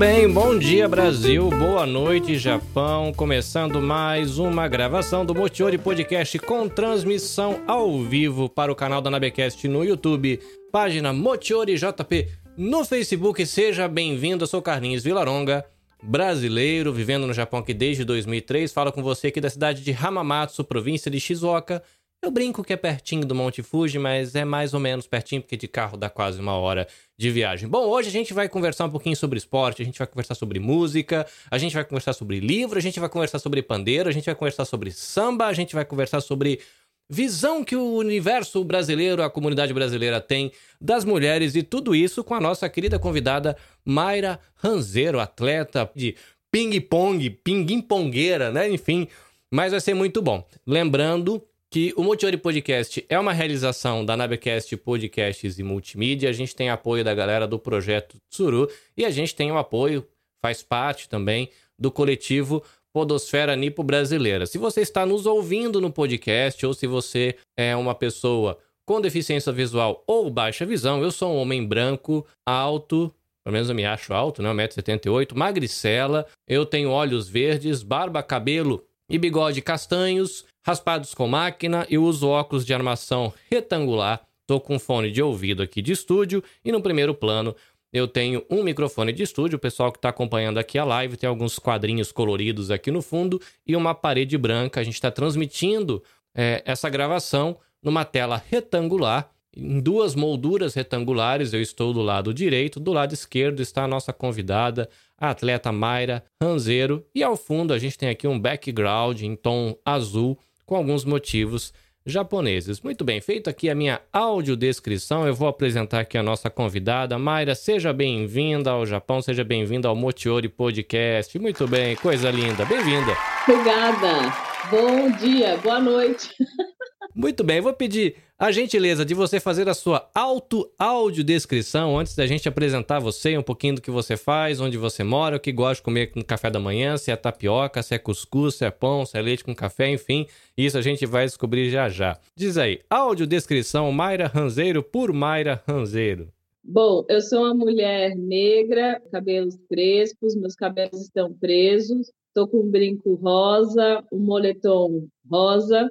bem, bom dia Brasil, boa noite Japão, começando mais uma gravação do Motiori Podcast com transmissão ao vivo para o canal da Nabecast no YouTube, página Motiori JP no Facebook. Seja bem-vindo, eu sou Carlinhos Vilaronga, brasileiro, vivendo no Japão aqui desde 2003. Falo com você aqui da cidade de Hamamatsu, província de Shizuoka, eu brinco que é pertinho do Monte Fuji, mas é mais ou menos pertinho, porque de carro dá quase uma hora de viagem. Bom, hoje a gente vai conversar um pouquinho sobre esporte, a gente vai conversar sobre música, a gente vai conversar sobre livro, a gente vai conversar sobre pandeiro, a gente vai conversar sobre samba, a gente vai conversar sobre visão que o universo brasileiro, a comunidade brasileira tem das mulheres e tudo isso com a nossa querida convidada Mayra Ranzeiro, atleta de ping-pong, pinguim-pongueira, né? Enfim, mas vai ser muito bom. Lembrando que o Multiori Podcast é uma realização da Nabecast Podcasts e Multimídia. A gente tem apoio da galera do projeto Tsuru e a gente tem o apoio, faz parte também do coletivo Podosfera Nipo Brasileira. Se você está nos ouvindo no podcast ou se você é uma pessoa com deficiência visual ou baixa visão, eu sou um homem branco, alto, pelo menos eu me acho alto, né? 1,78m, magricela, eu tenho olhos verdes, barba, cabelo e bigode castanhos, raspados com máquina e uso óculos de armação retangular. Estou com fone de ouvido aqui de estúdio e no primeiro plano eu tenho um microfone de estúdio. O pessoal que está acompanhando aqui a live tem alguns quadrinhos coloridos aqui no fundo e uma parede branca. A gente está transmitindo é, essa gravação numa tela retangular em duas molduras retangulares. Eu estou do lado direito, do lado esquerdo está a nossa convidada, a atleta Mayra Ranzeiro, e ao fundo a gente tem aqui um background em tom azul com alguns motivos japoneses. Muito bem, feito aqui a minha audiodescrição, eu vou apresentar aqui a nossa convidada. Mayra, seja bem-vinda ao Japão, seja bem-vinda ao Motiori Podcast. Muito bem, coisa linda, bem-vinda. Obrigada. Bom dia, boa noite. Muito bem, vou pedir a gentileza de você fazer a sua auto-audiodescrição antes da gente apresentar você, um pouquinho do que você faz, onde você mora, o que gosta de comer no café da manhã, se é tapioca, se é cuscuz, se é pão, se é leite com café, enfim. Isso a gente vai descobrir já já. Diz aí, audiodescrição Mayra Ranzeiro por Mayra Ranzeiro. Bom, eu sou uma mulher negra, cabelos crespos, meus cabelos estão presos, estou com um brinco rosa, um moletom rosa,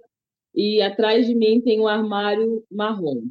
e atrás de mim tem um armário marrom.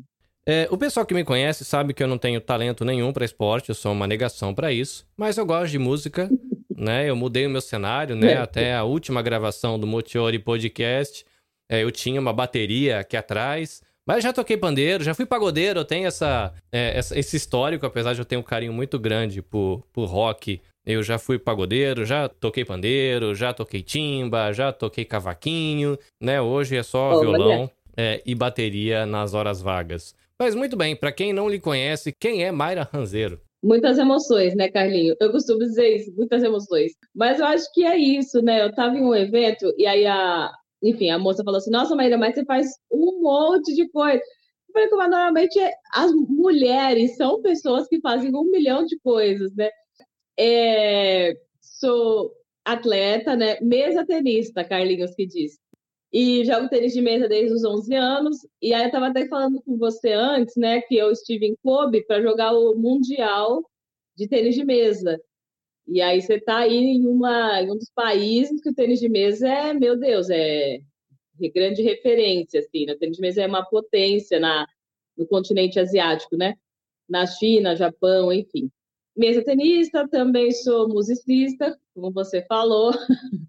É, o pessoal que me conhece sabe que eu não tenho talento nenhum para esporte, eu sou uma negação para isso, mas eu gosto de música, né? Eu mudei o meu cenário, né? É. Até a última gravação do Motiori Podcast, é, eu tinha uma bateria aqui atrás, mas já toquei pandeiro, já fui pagodeiro, eu tenho essa, é, essa, esse histórico, apesar de eu ter um carinho muito grande por, por rock eu já fui pagodeiro, já toquei pandeiro, já toquei timba, já toquei cavaquinho, né? Hoje é só oh, violão é, e bateria nas horas vagas. Mas muito bem, para quem não lhe conhece, quem é Mayra Ranzeiro? Muitas emoções, né, Carlinho? Eu costumo dizer isso, muitas emoções. Mas eu acho que é isso, né? Eu tava em um evento e aí a, enfim, a moça falou assim: Nossa, Maíra, mas você faz um monte de coisa. Eu falei, como normalmente as mulheres são pessoas que fazem um milhão de coisas, né? É, sou atleta, né? Mesa tenista, Carlinhos que diz. E jogo tênis de mesa desde os 11 anos. E aí eu estava até falando com você antes, né? Que eu estive em Kobe para jogar o Mundial de tênis de mesa. E aí você está aí em, uma, em um dos países que o tênis de mesa é, meu Deus, é grande referência, assim. Né? O tênis de mesa é uma potência na, no continente asiático, né? Na China, Japão, enfim mesa tenista, também sou musicista, como você falou.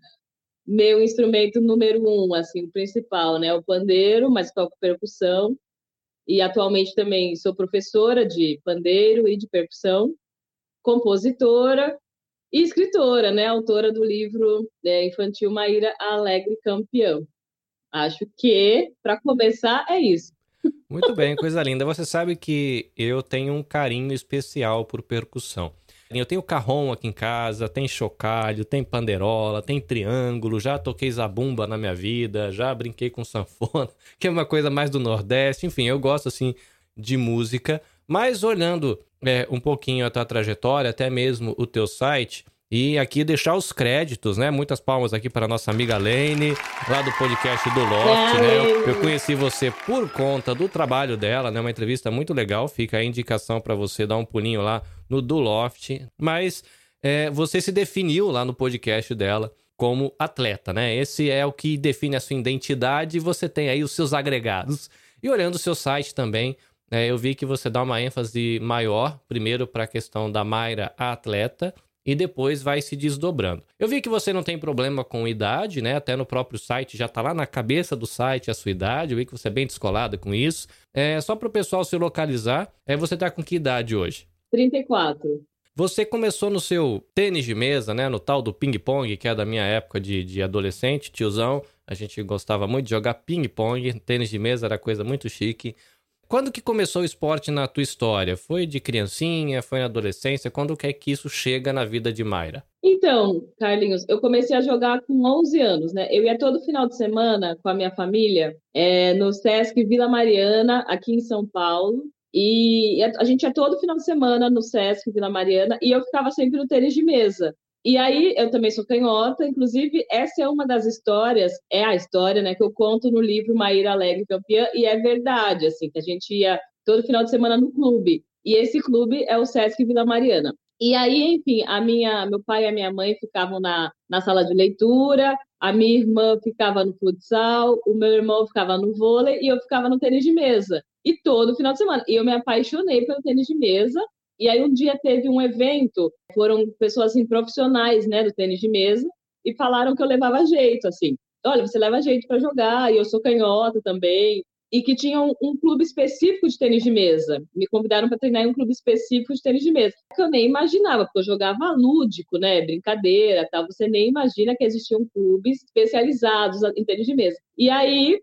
Meu instrumento número um, assim, o principal, né, o pandeiro, mas toco percussão. E atualmente também sou professora de pandeiro e de percussão, compositora e escritora, né, autora do livro é, infantil Maíra Alegre Campeão. Acho que, para começar, é isso. Muito bem, coisa linda. Você sabe que eu tenho um carinho especial por percussão. Eu tenho carrom aqui em casa, tem chocalho, tem panderola, tem triângulo, já toquei zabumba na minha vida, já brinquei com sanfona, que é uma coisa mais do Nordeste. Enfim, eu gosto assim de música, mas olhando é, um pouquinho a tua trajetória, até mesmo o teu site, e aqui deixar os créditos, né? Muitas palmas aqui para nossa amiga Lane, lá do podcast do Loft, né? Eu, eu, conheci você por conta do trabalho dela, né? Uma entrevista muito legal. Fica a indicação para você dar um pulinho lá no do Loft. Mas é, você se definiu lá no podcast dela como atleta, né? Esse é o que define a sua identidade e você tem aí os seus agregados. E olhando o seu site também, é, eu vi que você dá uma ênfase maior, primeiro para a questão da Mayra atleta, e depois vai se desdobrando. Eu vi que você não tem problema com idade, né? Até no próprio site já tá lá na cabeça do site a sua idade. Eu vi que você é bem descolada com isso. É só para o pessoal se localizar. É você tá com que idade hoje? 34. Você começou no seu tênis de mesa, né? No tal do ping-pong, que é da minha época de, de adolescente, tiozão. A gente gostava muito de jogar ping-pong. Tênis de mesa era coisa muito chique. Quando que começou o esporte na tua história? Foi de criancinha? Foi na adolescência? Quando que é que isso chega na vida de Mayra? Então, Carlinhos, eu comecei a jogar com 11 anos, né? Eu ia todo final de semana com a minha família é, no Sesc Vila Mariana, aqui em São Paulo. E a gente ia todo final de semana no Sesc Vila Mariana e eu ficava sempre no tênis de mesa. E aí, eu também sou canhota, inclusive, essa é uma das histórias, é a história, né, que eu conto no livro Maíra Alegre Campeã, e é verdade, assim, que a gente ia todo final de semana no clube, e esse clube é o Sesc Vila Mariana. E aí, enfim, a minha, meu pai e a minha mãe ficavam na, na sala de leitura, a minha irmã ficava no futsal, o meu irmão ficava no vôlei e eu ficava no tênis de mesa. E todo final de semana. E eu me apaixonei pelo tênis de mesa e aí um dia teve um evento, foram pessoas assim, profissionais, né, do tênis de mesa, e falaram que eu levava jeito, assim. Olha, você leva jeito para jogar, e eu sou canhota também e que tinham um, clube específico de tênis de mesa. Me convidaram para treinar em um clube específico de tênis de mesa, que eu nem imaginava, porque eu jogava lúdico, né, brincadeira, tal. Você nem imagina que existiam clubes especializados em tênis de mesa. E aí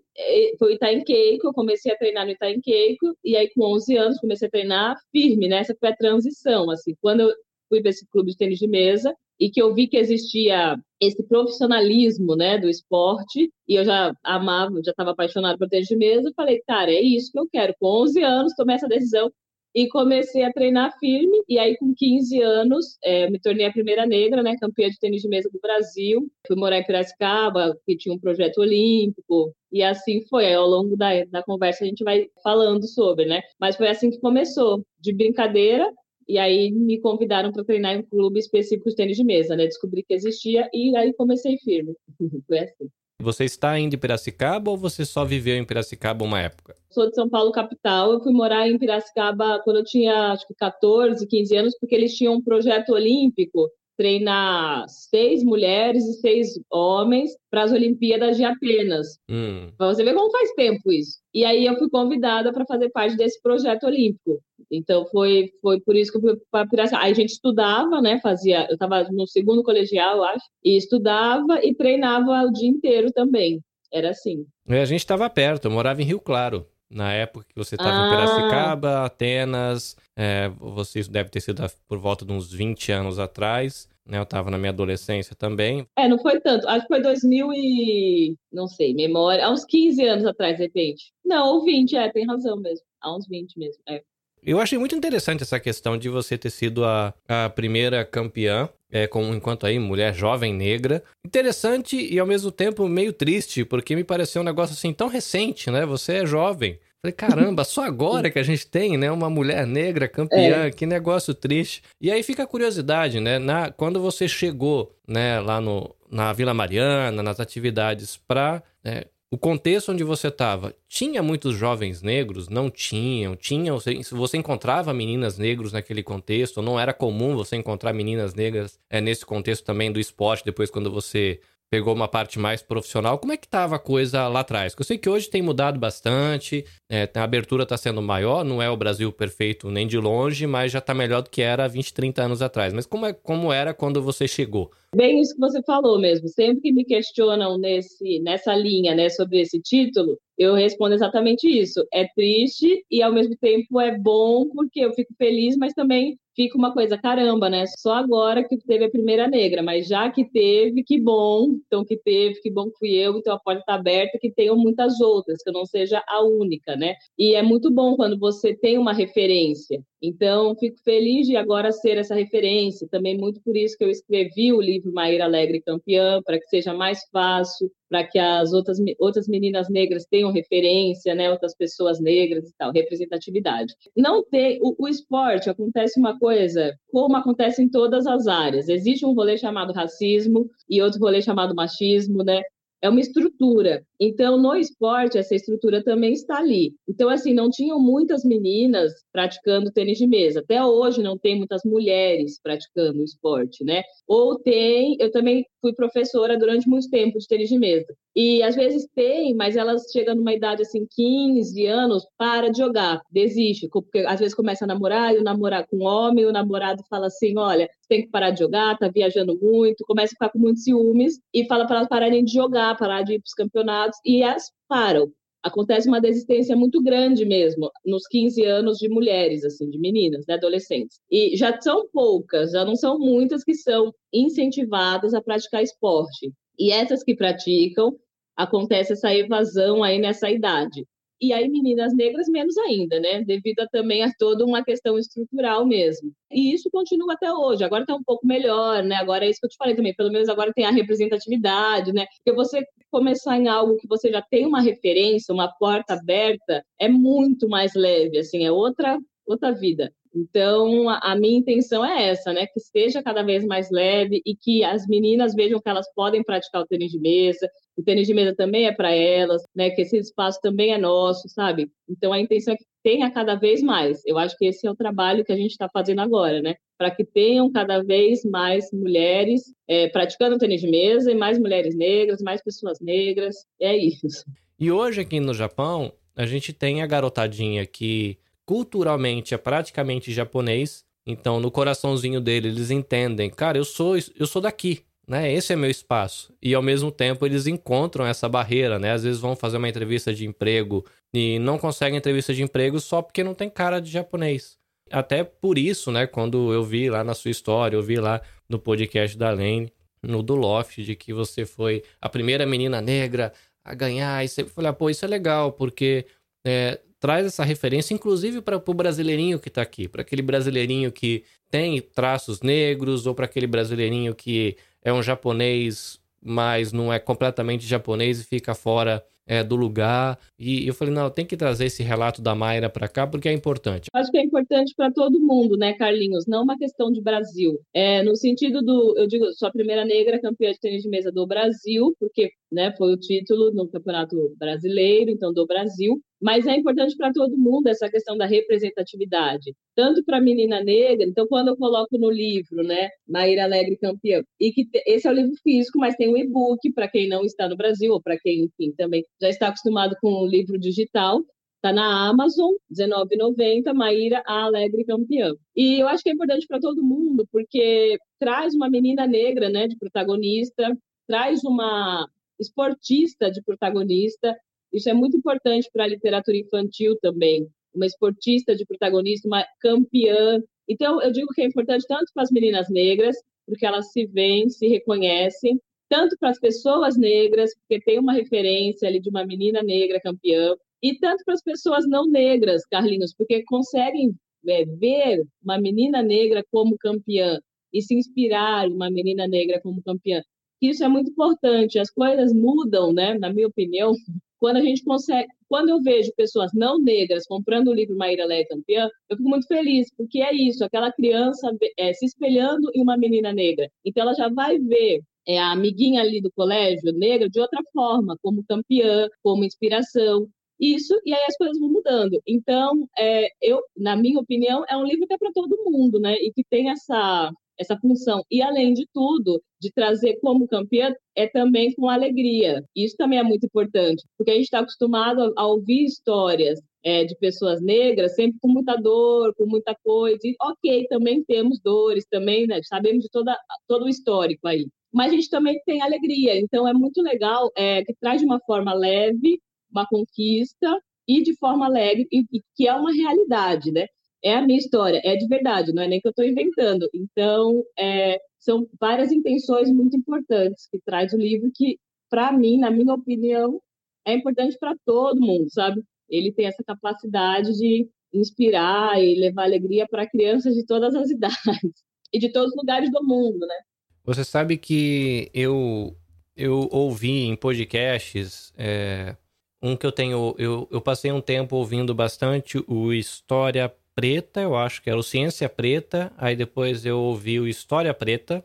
foi o Itaim Keiko, eu comecei a treinar no Itaim Keiko, e aí com 11 anos comecei a treinar firme, né? Essa foi a transição, assim. Quando eu fui para esse clube de tênis de mesa, e que eu vi que existia esse profissionalismo, né, do esporte, e eu já amava, já estava apaixonada por tênis de mesa, falei, cara, é isso que eu quero. Com 11 anos, tomei essa decisão e comecei a treinar firme, e aí com 15 anos, é, me tornei a primeira negra, né, campeã de tênis de mesa do Brasil, fui morar em Piracicaba, que tinha um projeto olímpico, e assim foi, ao longo da, da conversa a gente vai falando sobre, né, mas foi assim que começou, de brincadeira, e aí me convidaram para treinar em um clube específico de tênis de mesa, né? Descobri que existia e aí comecei firme. Foi assim. Você está indo em Piracicaba ou você só viveu em Piracicaba uma época? Sou de São Paulo, capital. Eu fui morar em Piracicaba quando eu tinha, acho que 14, 15 anos, porque eles tinham um projeto olímpico treinar seis mulheres e seis homens para as Olimpíadas de Atenas. Hum. Para você ver como faz tempo isso. E aí eu fui convidada para fazer parte desse projeto olímpico. Então foi foi por isso que eu fui para Piracicaba. Aí a gente estudava, né? Fazia, eu estava no segundo colegial, acho, e estudava e treinava o dia inteiro também. Era assim. E a gente estava perto, eu morava em Rio Claro. Na época que você estava ah. em Piracicaba, Atenas, é, você deve ter sido por volta de uns 20 anos atrás. Né, eu estava na minha adolescência também. É, não foi tanto. Acho que foi 2000 e... Não sei, memória. Há uns 15 anos atrás, de repente. Não, ou 20, é, tem razão mesmo. Há uns 20 mesmo, é. Eu achei muito interessante essa questão de você ter sido a, a primeira campeã, é, como, enquanto aí, mulher jovem negra. Interessante e ao mesmo tempo meio triste, porque me pareceu um negócio assim tão recente, né? Você é jovem. Falei, caramba, só agora que a gente tem, né, uma mulher negra campeã, é. que negócio triste. E aí fica a curiosidade, né, na, quando você chegou, né, lá no, na Vila Mariana, nas atividades para né, o contexto onde você estava, tinha muitos jovens negros? Não tinham? Tinham? Você encontrava meninas negras naquele contexto? Não era comum você encontrar meninas negras é, nesse contexto também do esporte, depois quando você pegou uma parte mais profissional. Como é que estava a coisa lá atrás? eu sei que hoje tem mudado bastante, é, a abertura está sendo maior, não é o Brasil perfeito nem de longe, mas já está melhor do que era 20, 30 anos atrás. Mas como, é, como era quando você chegou? Bem isso que você falou mesmo. Sempre que me questionam nesse, nessa linha, né, sobre esse título, eu respondo exatamente isso. É triste e ao mesmo tempo é bom porque eu fico feliz, mas também fica uma coisa, caramba, né? Só agora que teve a primeira negra, mas já que teve, que bom. Então, que teve, que bom que fui eu, então a porta está aberta, que tenham muitas outras, que eu não seja a única, né? E é muito bom quando você tem uma referência. Então, fico feliz de agora ser essa referência. Também muito por isso que eu escrevi o livro Maíra Alegre Campeã, para que seja mais fácil, para que as outras, outras meninas negras tenham referência, né? Outras pessoas negras e tal, representatividade. Não tem o, o esporte acontece uma coisa, como acontece em todas as áreas. Existe um rolê chamado racismo e outro rolê chamado machismo, né? é uma estrutura. Então, no esporte, essa estrutura também está ali. Então, assim, não tinham muitas meninas praticando tênis de mesa. Até hoje não tem muitas mulheres praticando esporte, né? Ou tem, eu também fui professora durante muito tempo de tênis de mesa. E às vezes tem, mas elas chegam numa idade assim, 15 anos, para de jogar, desiste, porque às vezes começa a namorar e o namorar com um homem, o namorado fala assim: olha, você tem que parar de jogar, tá viajando muito, começa a ficar com muitos ciúmes e fala para elas pararem de jogar, parar de ir para os campeonatos, e elas param acontece uma desistência muito grande mesmo nos 15 anos de mulheres, assim, de meninas, de adolescentes. E já são poucas, já não são muitas que são incentivadas a praticar esporte. E essas que praticam, acontece essa evasão aí nessa idade. E aí, meninas negras, menos ainda, né? Devido a, também a toda uma questão estrutural mesmo. E isso continua até hoje. Agora está um pouco melhor, né? Agora é isso que eu te falei também. Pelo menos agora tem a representatividade, né? Porque você começar em algo que você já tem uma referência, uma porta aberta, é muito mais leve, assim, é outra outra vida. Então, a, minha intenção é essa, né? Que seja cada vez mais leve e que as meninas vejam que elas podem praticar o tênis de mesa. O tênis de mesa também é para elas, né? Que esse espaço também é nosso, sabe? Então, a intenção é que tenha cada vez mais. Eu acho que esse é o trabalho que a gente está fazendo agora, né? Para que tenham cada vez mais mulheres é, praticando tênis de mesa e mais mulheres negras, mais pessoas negras. É isso. E hoje aqui no Japão, a gente tem a garotadinha que culturalmente é praticamente japonês. Então, no coraçãozinho dele, eles entendem, cara, eu sou eu sou daqui, né? Esse é meu espaço. E ao mesmo tempo eles encontram essa barreira, né? Às vezes vão fazer uma entrevista de emprego e não conseguem entrevista de emprego só porque não tem cara de japonês. Até por isso, né, quando eu vi lá na sua história, eu vi lá no podcast da Lane, no do Loft, de que você foi a primeira menina negra a ganhar, e você falou, ah, pô, isso é legal, porque é, traz essa referência, inclusive para o brasileirinho que está aqui, para aquele brasileirinho que tem traços negros, ou para aquele brasileirinho que é um japonês, mas não é completamente japonês e fica fora é, do lugar. E eu falei, não, tem que trazer esse relato da Mayra para cá porque é importante. Acho que é importante para todo mundo, né, Carlinhos? Não uma questão de Brasil. É, no sentido do, eu digo, sou a primeira negra campeã de tênis de mesa do Brasil, porque né, foi o título no Campeonato Brasileiro, então do Brasil. Mas é importante para todo mundo essa questão da representatividade, tanto para a menina negra. Então, quando eu coloco no livro, né, Maíra Alegre campeã, e que esse é o livro físico, mas tem o e-book para quem não está no Brasil ou para quem, enfim, também já está acostumado com o livro digital. Está na Amazon, R$19,90, Maíra Alegre campeã. E eu acho que é importante para todo mundo, porque traz uma menina negra, né, de protagonista, traz uma esportista de protagonista, isso é muito importante para a literatura infantil também. Uma esportista de protagonista, uma campeã. Então, eu digo que é importante tanto para as meninas negras, porque elas se veem, se reconhecem, tanto para as pessoas negras, porque tem uma referência ali de uma menina negra campeã, e tanto para as pessoas não negras, Carlinhos, porque conseguem é, ver uma menina negra como campeã e se inspirar uma menina negra como campeã. Isso é muito importante. As coisas mudam, né? Na minha opinião, quando a gente consegue, quando eu vejo pessoas não negras comprando o livro Maíra Leia Campeã, eu fico muito feliz, porque é isso, aquela criança é, se espelhando em uma menina negra. Então ela já vai ver é, a amiguinha ali do colégio negra de outra forma, como campeã, como inspiração. Isso, e aí as coisas vão mudando. Então, é, eu, na minha opinião, é um livro que é para todo mundo, né? E que tem essa, essa função. E, além de tudo, de trazer como campeã, é também com alegria. Isso também é muito importante, porque a gente está acostumado a, ouvir histórias é, de pessoas negras sempre com muita dor, com muita coisa. E, ok, também temos dores, também né, sabemos de toda, todo o histórico aí. Mas a gente também tem alegria, então é muito legal é, que traz de uma forma leve uma conquista e de forma leve, e, e que é uma realidade, né? É a minha história, é de verdade, não é nem que eu estou inventando. Então, é, são várias intenções muito importantes que traz o livro, que, para mim, na minha opinião, é importante para todo mundo, sabe? Ele tem essa capacidade de inspirar e levar alegria para crianças de todas as idades e de todos os lugares do mundo, né? Você sabe que eu eu ouvi em podcasts é, um que eu tenho eu, eu passei um tempo ouvindo bastante o História Preta, eu acho que era o Ciência Preta, aí depois eu ouvi o História Preta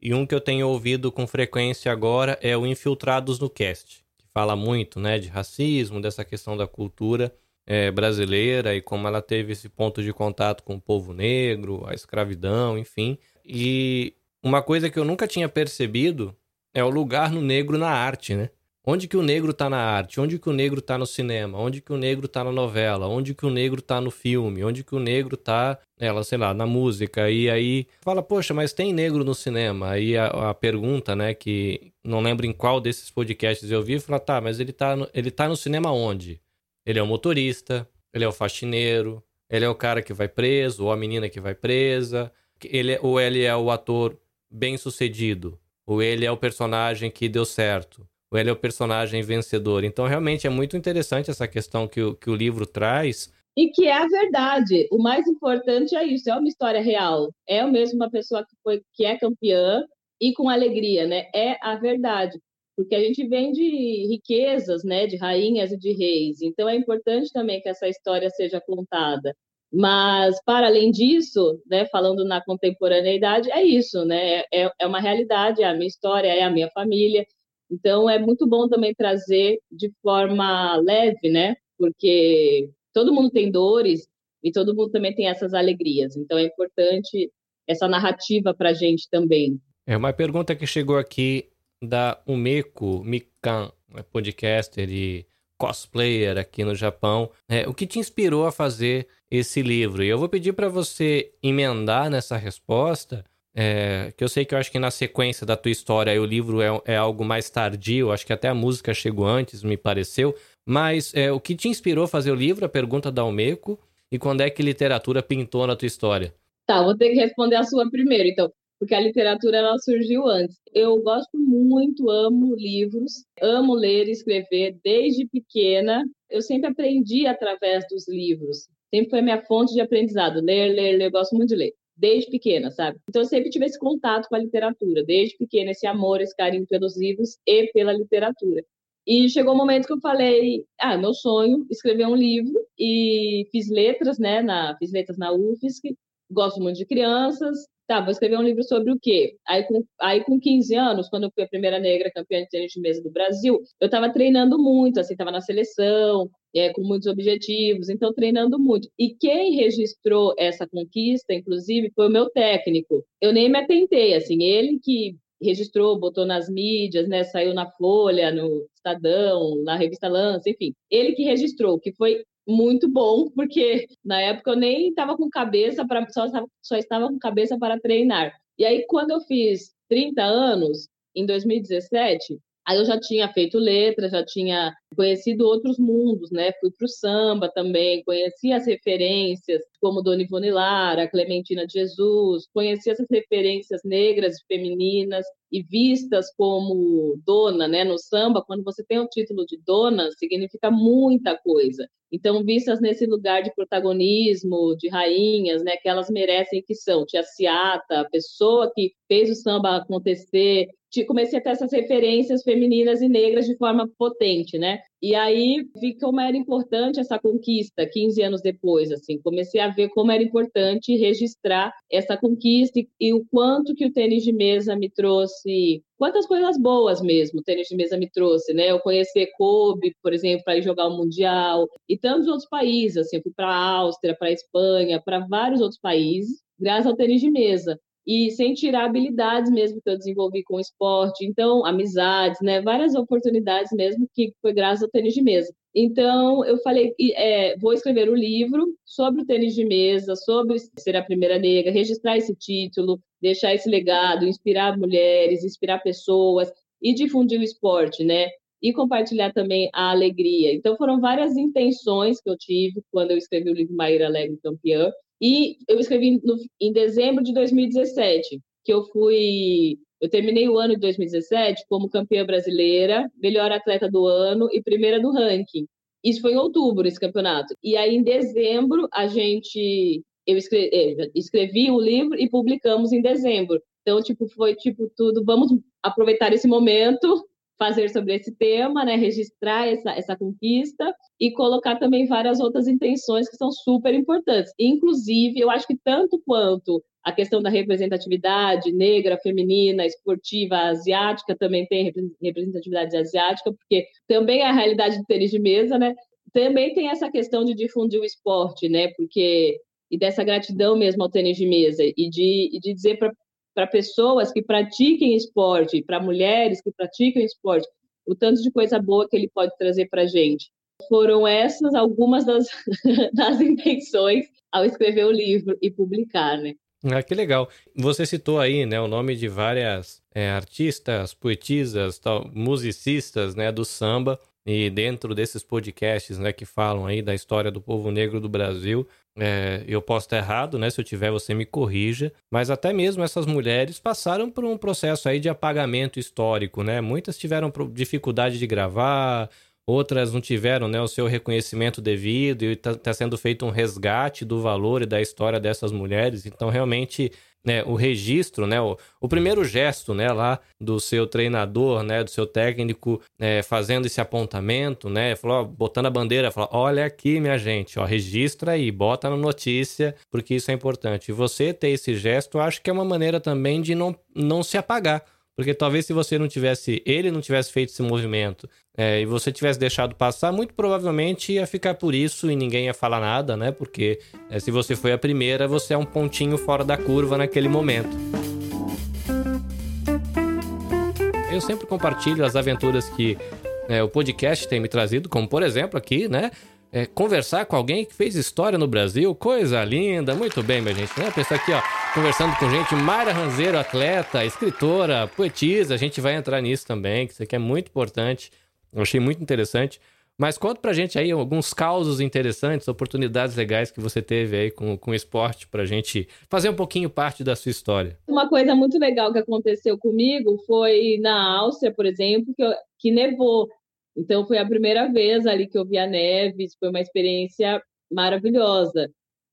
e um que eu tenho ouvido com frequência agora é o Infiltrados no Cast, que fala muito, né, de racismo, dessa questão da cultura é, brasileira e como ela teve esse ponto de contato com o povo negro, a escravidão, enfim. E uma coisa que eu nunca tinha percebido é o lugar no negro na arte, né? Onde que o negro tá na arte? Onde que o negro tá no cinema? Onde que o negro tá na novela? Onde que o negro tá no filme? Onde que o negro tá, ela, sei lá, na música? E aí fala, poxa, mas tem negro no cinema? Aí a, a pergunta, né, que não lembro em qual desses podcasts eu vi, fala, tá, mas ele tá no, ele tá no cinema onde? Ele é o motorista, ele é o faxineiro, ele é o cara que vai preso, ou a menina que vai presa, ele, é, ou ele é o ator bem sucedido, ou ele é o personagem que deu certo, ele é o personagem vencedor. Então, realmente é muito interessante essa questão que o, que o livro traz. E que é a verdade. O mais importante é isso, é uma história real. É mesmo uma pessoa que, foi, que é campeã e com alegria, né? É a verdade porque a gente vem de riquezas, né, de rainhas e de reis. Então é importante também que essa história seja contada. Mas para além disso, né, falando na contemporaneidade, é isso, né? É, é uma realidade, é a minha história, é a minha família. Então é muito bom também trazer de forma leve, né? Porque todo mundo tem dores e todo mundo também tem essas alegrias. Então é importante essa narrativa para a gente também. É uma pergunta que chegou aqui da Umeko Mikan, né, podcaster e cosplayer aqui no Japão. É, o que te inspirou a fazer esse livro? E eu vou pedir para você emendar nessa resposta, é, que eu sei que eu acho que na sequência da tua história o livro é, é, algo mais tardio, acho que até a música chegou antes, me pareceu. Mas é, o que te inspirou a fazer o livro? A pergunta da Umeko. E quando é que literatura pintou na tua história? Tá, vou ter que responder a sua primeiro. Então, porque a literatura ela surgiu antes. Eu gosto muito, amo livros, amo ler e escrever desde pequena. Eu sempre aprendi através dos livros. Sempre foi minha fonte de aprendizado. Ler, ler, ler. Eu gosto muito de ler. Desde pequena, sabe? Então eu sempre tive esse contato com a literatura. Desde pequena, esse amor, esse carinho pelos livros e pela literatura. E chegou um momento que eu falei, ah, meu sonho, escrever um livro e fiz letras, né, na, fiz letras na UFSC, gosto muito de crianças, tá, vou escrever um livro sobre o quê? Aí com, aí com 15 anos, quando eu fui a primeira negra campeã de tênis de mesa do Brasil, eu estava treinando muito, assim, estava na seleção, é, com muitos objetivos, então treinando muito. E quem registrou essa conquista, inclusive, foi o meu técnico. Eu nem me atentei, assim, ele que registrou, botou nas mídias, né, saiu na Folha, no Estadão, na revista Lança, enfim. Ele que registrou, que foi muito bom, porque na época eu nem estava com cabeça para só, só estava com cabeça para treinar. E aí quando eu fiz 30 anos, em 2017, Aí eu já tinha feito letras, já tinha conhecido outros mundos, né? Fui para o samba também, conheci as referências como Dona Ivone Lara, Clementina de Jesus, conheci essas referências negras e femininas e vistas como dona, né? No samba, quando você tem o título de dona, significa muita coisa. Então, vistas nesse lugar de protagonismo, de rainhas, né? Que elas merecem que são. Tia Ciata, a pessoa que fez o samba acontecer, comecei a ter essas referências femininas e negras de forma potente, né? E aí vi como era importante essa conquista 15 anos depois, assim, comecei a ver como era importante registrar essa conquista e, e o quanto que o tênis de mesa me trouxe, quantas coisas boas mesmo o tênis de mesa me trouxe, né? Eu conheci Kobe, por exemplo, para ir jogar o mundial e tantos outros países, assim, fui para a Áustria, para a Espanha, para vários outros países, graças ao tênis de mesa e sem tirar habilidades mesmo que eu desenvolvi com o esporte, então amizades, né, várias oportunidades mesmo que foi graças ao tênis de mesa. Então eu falei, é, vou escrever um livro sobre o tênis de mesa, sobre ser a primeira negra, registrar esse título, deixar esse legado, inspirar mulheres, inspirar pessoas e difundir o esporte, né? E compartilhar também a alegria. Então foram várias intenções que eu tive quando eu escrevi o livro Maíra Alegre Campeã. E eu escrevi no, em dezembro de 2017, que eu fui. Eu terminei o ano de 2017 como campeã brasileira, melhor atleta do ano e primeira do ranking. Isso foi em outubro, esse campeonato. E aí, em dezembro, a gente. Eu escrevi, é, escrevi o livro e publicamos em dezembro. Então, tipo, foi tipo tudo. Vamos aproveitar esse momento fazer sobre esse tema, né, registrar essa, essa conquista e colocar também várias outras intenções que são super importantes. Inclusive, eu acho que tanto quanto a questão da representatividade negra, feminina, esportiva, asiática, também tem representatividade asiática, porque também é a realidade do tênis de mesa, né? Também tem essa questão de difundir o esporte, né? Porque e dessa gratidão mesmo ao tênis de mesa e de, e de dizer para para pessoas que pratiquem esporte, para mulheres que praticam esporte, o tanto de coisa boa que ele pode trazer para a gente. Foram essas algumas das, das intenções ao escrever o livro e publicar, né? Ah, que legal. Você citou aí, né, o nome de várias é, artistas, poetisas, tal, musicistas, né, do samba. E dentro desses podcasts, né, que falam aí da história do povo negro do Brasil, é, eu posso estar errado, né? Se eu tiver, você me corrija. Mas até mesmo essas mulheres passaram por um processo aí de apagamento histórico, né? Muitas tiveram dificuldade de gravar, outras não tiveram né, o seu reconhecimento devido e está tá sendo feito um resgate do valor e da história dessas mulheres. Então, realmente, né, o registro, né, o, o, primeiro gesto, né, lá do seu treinador, né, do seu técnico, é, fazendo esse apontamento, né, falou, botando a bandeira, falou, olha aqui, minha gente, ó, registra aí, bota na notícia, porque isso é importante. E você ter esse gesto, acho que é uma maneira também de não, não se apagar. Porque talvez se você não tivesse, ele não tivesse feito esse movimento é, e você tivesse deixado passar, muito provavelmente ia ficar por isso e ninguém ia falar nada, né? Porque é, se você foi a primeira, você é um pontinho fora da curva naquele momento. Eu sempre compartilho as aventuras que é, o podcast tem me trazido, como por exemplo aqui, né? É, conversar com alguém que fez história no Brasil, coisa linda, muito bem, minha gente, né? Pensar aqui, ó, conversando com gente, Mayra Ranzeiro, atleta, escritora, poetisa, a gente vai entrar nisso também, que isso aqui é muito importante, eu achei muito interessante. Mas conta pra gente aí alguns causos interessantes, oportunidades legais que você teve aí com, com o esporte pra gente fazer um pouquinho parte da sua história. Uma coisa muito legal que aconteceu comigo foi na Áustria, por exemplo, que, eu, que nevou. Então foi a primeira vez ali que eu vi a neve, foi uma experiência maravilhosa.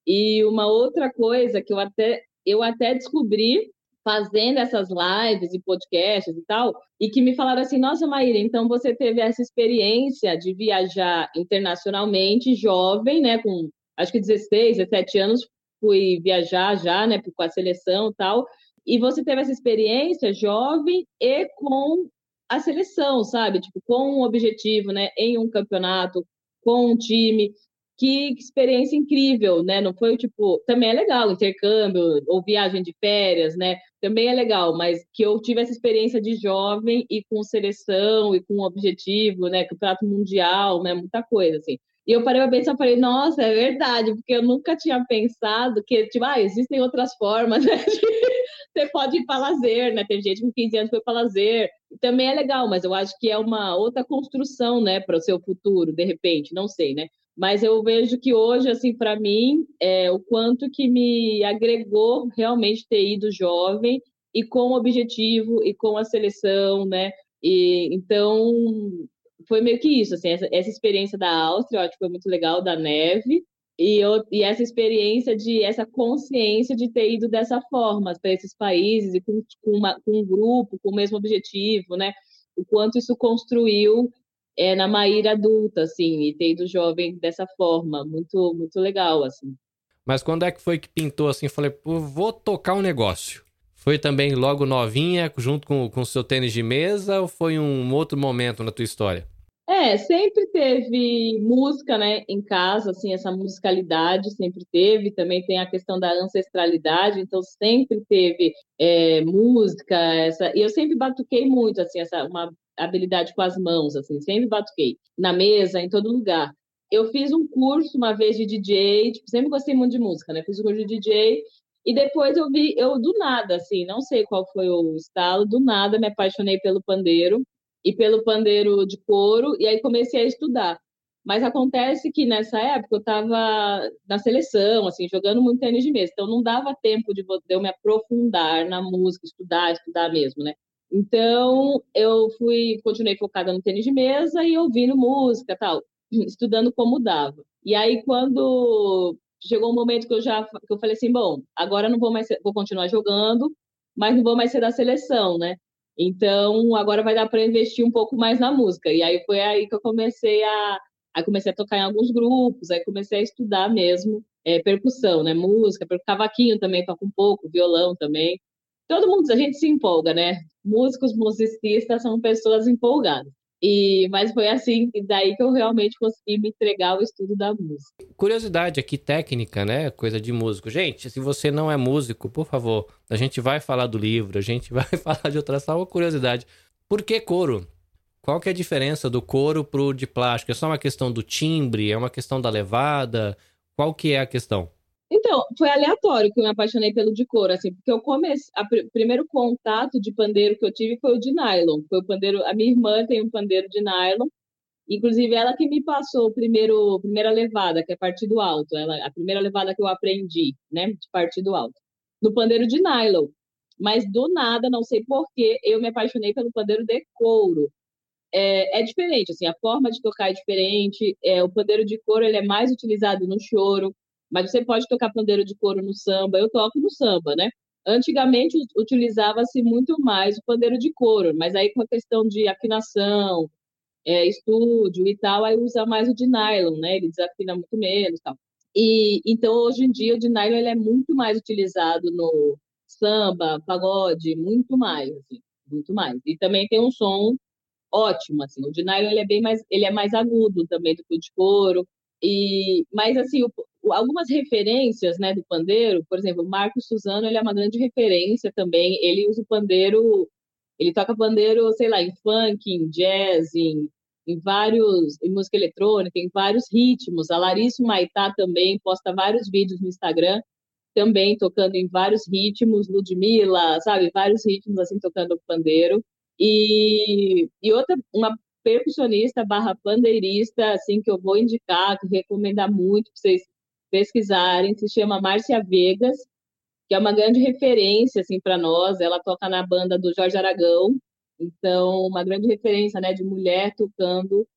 E uma outra coisa que eu até eu até descobri fazendo essas lives e podcasts e tal, e que me falaram assim: "Nossa, Maíra, então você teve essa experiência de viajar internacionalmente, jovem, né, com acho que 16, 17 anos, fui viajar já, né, com a seleção e tal. E você teve essa experiência jovem e com a seleção, sabe? Tipo, com um objetivo, né? Em um campeonato, com um time. Que experiência incrível, né? Não foi tipo. Também é legal, intercâmbio ou viagem de férias, né? Também é legal, mas que eu tive essa experiência de jovem e com seleção e com objetivo, né? Campeonato mundial, né? Muita coisa, assim. E eu parei a pensar, falei, nossa, é verdade, porque eu nunca tinha pensado que, tipo, ah, existem outras formas, né? Você pode ir para lazer, né? Tem gente com 15 anos que foi para lazer. Também é legal, mas eu acho que é uma outra construção, né, para o seu futuro, de repente, não sei, né? Mas eu vejo que hoje, assim, para mim, é o quanto que me agregou realmente ter ido jovem e com o objetivo e com a seleção, né? E então foi meio que isso, assim, essa, essa experiência da Áustria, eu acho que foi muito legal, da neve, e, eu, e essa experiência de essa consciência de ter ido dessa forma para esses países e com, com, uma, com, um grupo com o mesmo objetivo, né? O quanto isso construiu é, na Maíra adulta, assim, e ter ido jovem dessa forma, muito muito legal, assim. Mas quando é que foi que pintou assim? Falei, Pô, vou tocar um negócio. Foi também logo novinha, junto com o seu tênis de mesa, ou foi um outro momento na tua história? É, sempre teve música, né, em casa, assim, essa musicalidade sempre teve, também tem a questão da ancestralidade, então sempre teve é, música, essa, e eu sempre batuquei muito, assim, essa, uma habilidade com as mãos, assim, sempre batuquei, na mesa, em todo lugar. Eu fiz um curso uma vez de DJ, tipo, sempre gostei muito de música, né, fiz um curso de DJ, e depois eu vi, eu do nada, assim, não sei qual foi o estalo, do nada me apaixonei pelo pandeiro, e pelo pandeiro de couro, e aí comecei a estudar. Mas acontece que nessa época eu estava na seleção, assim, jogando muito tênis de mesa, então não dava tempo de eu me aprofundar na música, estudar, estudar mesmo, né? Então eu fui, continuei focada no tênis de mesa e ouvindo música tal. estudando como dava. E aí, quando chegou um momento que eu já que eu falei assim, bom, agora não vou mais vou continuar jogando, mas não vou mais ser da seleção, né? Então, agora vai dar para investir um pouco mais na música. E aí foi aí que eu comecei a comecei a tocar em alguns grupos, aí comecei a estudar mesmo é, percussão, né? Música, cavaquinho também toco um pouco, violão também. Todo mundo, a gente se empolga, né? Músicos, musicistas são pessoas empolgadas. E, mas foi assim, daí que eu realmente consegui me entregar ao estudo da música. Curiosidade aqui, técnica, né? Coisa de músico. Gente, se você não é músico, por favor, a gente vai falar do livro, a gente vai falar de outra só uma curiosidade. Por que couro? Qual que é a diferença do couro pro de plástico? É só uma questão do timbre? É uma questão da levada? Qual que é a questão? Então, foi aleatório que eu me apaixonei pelo de couro, assim, porque eu comecei, o primeiro contato de pandeiro que eu tive foi o de nylon. Foi o pandeiro, a minha irmã tem um pandeiro de nylon, inclusive ela que me passou o primeiro, primeira levada, que é partido alto, ela, a primeira levada que eu aprendi, né, de partido alto, no pandeiro de nylon. Mas do nada, não sei porquê, eu me apaixonei pelo pandeiro de couro. É, é, diferente, assim, a forma de tocar é diferente. É, o pandeiro de couro ele é mais utilizado no choro, mas você pode tocar pandeiro de couro no samba. Eu toco no samba, né? Antigamente utilizava-se muito mais o pandeiro de couro, mas aí com a questão de afinação, é, estúdio e tal, aí usa mais o de nylon, né? Ele desafina muito menos, tal. E então hoje em dia o de nylon ele é muito mais utilizado no samba, pagode, muito mais, assim, muito mais. E também tem um som ótimo, assim. O de nylon ele é bem mais, ele é mais agudo também do que o de couro. E, mas assim, o, algumas referências né, do pandeiro, por exemplo, Marcos Suzano ele é uma grande referência também. Ele usa o pandeiro, ele toca pandeiro, sei lá, em funk, em jazz, em, em vários, em música eletrônica, em vários ritmos. A Larissa Maitá também posta vários vídeos no Instagram, também tocando em vários ritmos. Ludmilla, sabe, vários ritmos assim tocando pandeiro. E, e outra, uma percussionista barra pandeirista, assim, que eu vou indicar, que recomendar muito para vocês pesquisarem, se chama Márcia Vegas, que é uma grande referência, assim, para nós. Ela toca na banda do Jorge Aragão, então, uma grande referência, né, de mulher tocando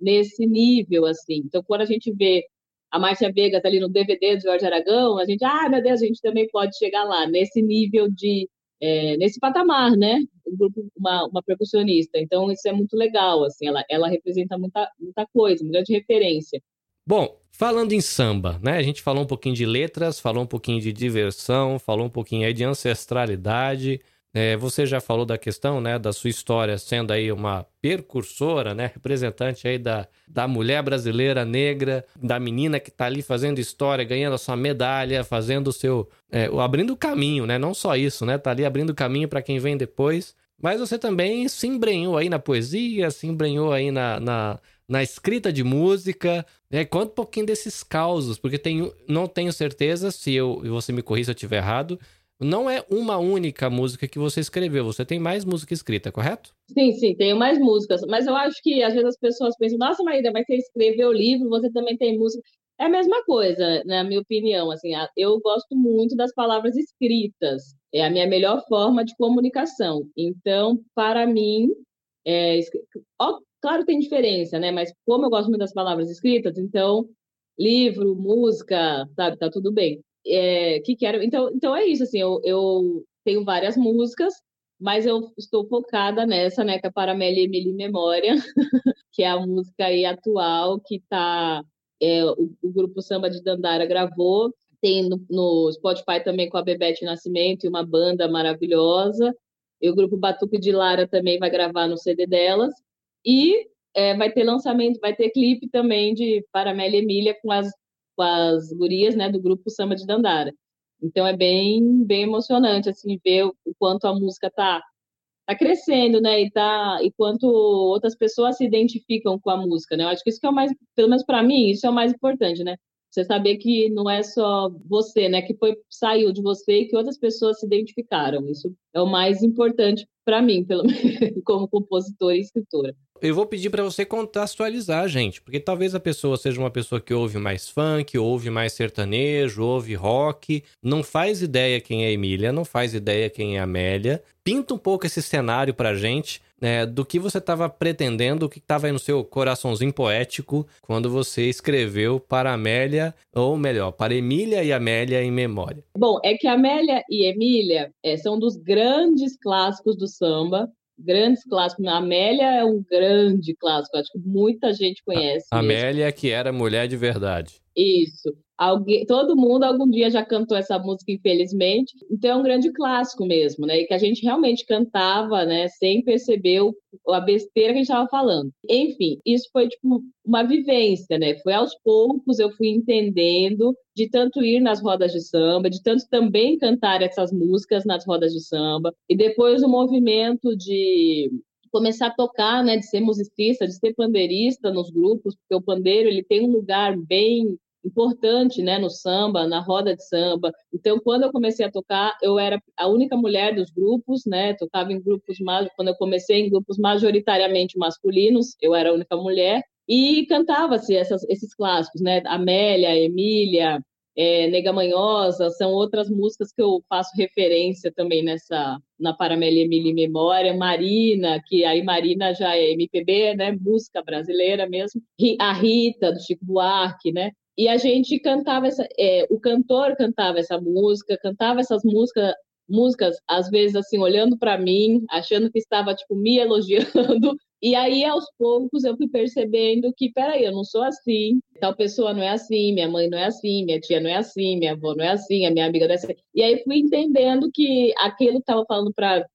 nesse nível, assim. Então, quando a gente vê a Márcia Vegas ali no DVD do Jorge Aragão, a gente, ah, meu Deus, a gente também pode chegar lá, nesse nível de é, nesse patamar, né? Um grupo, uma, uma percussionista. Então, isso é muito legal, assim, ela, ela representa muita, muita coisa, uma grande referência. Bom, falando em samba, né? A gente falou um pouquinho de letras, falou um pouquinho de diversão, falou um pouquinho aí de ancestralidade. É, você já falou da questão, né, da sua história sendo aí uma percursora, né, representante aí da, da mulher brasileira negra, da menina que está ali fazendo história, ganhando a sua medalha, fazendo o seu, é, abrindo o caminho, né, não só isso, né, tá ali abrindo caminho para quem vem depois. Mas você também se embrenhou aí na poesia, se embrenhou aí na, na, na escrita de música. Né? Conta um pouquinho desses causos, porque tenho, não tenho certeza se eu, você me corrija se eu estiver errado, não é uma única música que você escreveu, você tem mais música escrita, correto? Sim, sim, tenho mais músicas. Mas eu acho que às vezes as pessoas pensam, nossa, Maíra, mas você escreveu livro, você também tem música. É a mesma coisa, na minha opinião. Assim, eu gosto muito das palavras escritas. É a minha melhor forma de comunicação. Então, para mim, é, claro tem diferença, né? Mas como eu gosto muito das palavras escritas, então livro, música, sabe, tá tudo bem é, que quero. Então, então é isso, assim, eu, eu tenho várias músicas, mas eu estou focada nessa, né, que é Paramélia Emily Memória, que é a música aí atual que tá, é, o, o, grupo Samba de Dandara gravou, tem no, no, Spotify também com a Bebete Nascimento e uma banda maravilhosa, e o grupo Batuque de Lara também vai gravar no CD delas, e é, vai ter lançamento, vai ter clipe também de Paramélia Emília com as com as gurias, né, do grupo Samba de Dandara. Então é bem, bem emocionante assim ver o, quanto a música tá tá crescendo, né? E tá e quanto outras pessoas se identificam com a música, né? Eu acho que isso que é o mais, pelo menos para mim, isso é o mais importante, né? Você saber que não é só você, né, que foi saiu de você e que outras pessoas se identificaram. Isso é o mais importante para mim, pelo menos, como compositora e escritora. Eu vou pedir para você contextualizar, gente, porque talvez a pessoa seja uma pessoa que ouve mais funk, ouve mais sertanejo, ouve rock, não faz ideia quem é Emília, não faz ideia quem é Amélia. Pinta um pouco esse cenário pra gente é, do que você estava pretendendo, o que estava no seu coraçãozinho poético quando você escreveu para Amélia, ou melhor, para Emília e Amélia em memória. Bom, é que Amélia e Emília é, são dos grandes clássicos do samba, grandes clássicos. A Amélia é um grande clássico, acho que muita gente conhece. A Amélia, que era mulher de verdade. Isso. Alguém, todo mundo algum dia já cantou essa música, infelizmente. Então é um grande clássico mesmo, né? E que a gente realmente cantava, né? Sem perceber o, a besteira que a gente estava falando. Enfim, isso foi tipo uma vivência, né? Foi aos poucos eu fui entendendo de tanto ir nas rodas de samba, de tanto também cantar essas músicas nas rodas de samba. E depois o movimento de começar a tocar, né, de ser musicista, de ser pandeirista nos grupos, porque o pandeiro ele tem um lugar bem importante, né, no samba, na roda de samba. Então, quando eu comecei a tocar, eu era a única mulher dos grupos, né? Tocava em grupos quando eu comecei em grupos majoritariamente masculinos, eu era a única mulher e cantava-se esses clássicos, né? Amélia, Emília, é, Nega Manhosa, são outras músicas que eu faço referência também nessa na Paramélia Emília Memória, Marina, que aí Marina já é MPB, né, música brasileira mesmo, a Rita do Chico Buarque, né, e a gente cantava essa, é, o cantor cantava essa música, cantava essas músicas, músicas às vezes assim olhando para mim, achando que estava tipo me elogiando. E aí aos poucos eu fui percebendo que peraí, eu não sou assim, tal pessoa não é assim, minha mãe não é assim, minha tia não é assim, minha avó não é assim, a minha amiga não é assim. E aí fui entendendo que aquilo que estava falando para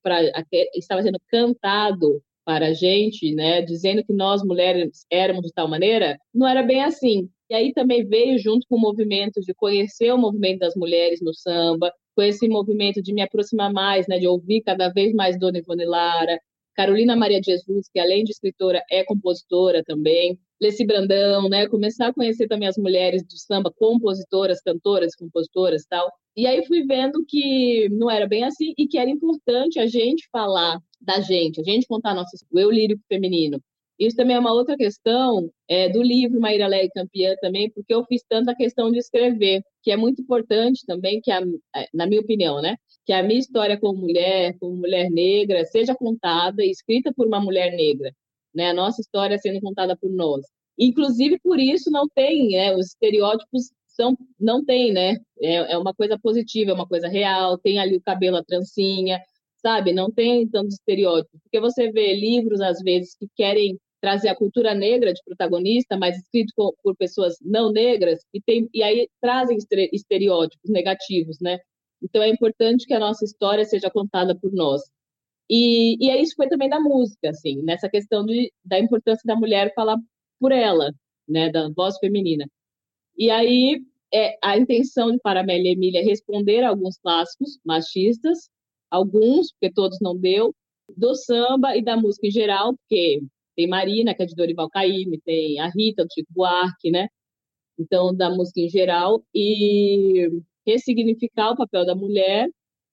estava sendo cantado para a gente, né, dizendo que nós mulheres éramos de tal maneira, não era bem assim. E aí também veio junto com o movimento de conhecer o movimento das mulheres no samba, com esse movimento de me aproximar mais, né, de ouvir cada vez mais Dona Ivone Lara, Carolina Maria de Jesus, que além de escritora é compositora também, Leci Brandão, né, começar a conhecer também as mulheres do samba, compositoras, cantoras, compositoras, tal. E aí fui vendo que não era bem assim e que era importante a gente falar da gente, a gente contar nosso eu lírico feminino, isso também é uma outra questão é, do livro Maíra Leia Campeã também, porque eu fiz tanta questão de escrever, que é muito importante também, que a, é, na minha opinião, né? Que a minha história como mulher, como mulher negra, seja contada e escrita por uma mulher negra, né? A nossa história sendo contada por nós. Inclusive por isso não tem, né? Os estereótipos são, não tem, né? É, é uma coisa positiva, é uma coisa real. Tem ali o cabelo, a trancinha, sabe? Não tem tantos estereótipos. Porque você vê livros, às vezes, que querem trazer a cultura negra de protagonista, mas escrito por pessoas não negras, e, tem, e aí trazem estereótipos negativos, né? Então é importante que a nossa história seja contada por nós. E, e é isso foi também da música, assim, nessa questão de, da importância da mulher falar por ela, né, da voz feminina. E aí é, a intenção de Paramélia e Emília é responder a alguns clássicos machistas, alguns, porque todos não deu, do samba e da música em geral, porque tem Marina, que é de Dorival Caymmi, tem a Rita, do Chico Buarque, né? Então, da música em geral, e ressignificar o papel da mulher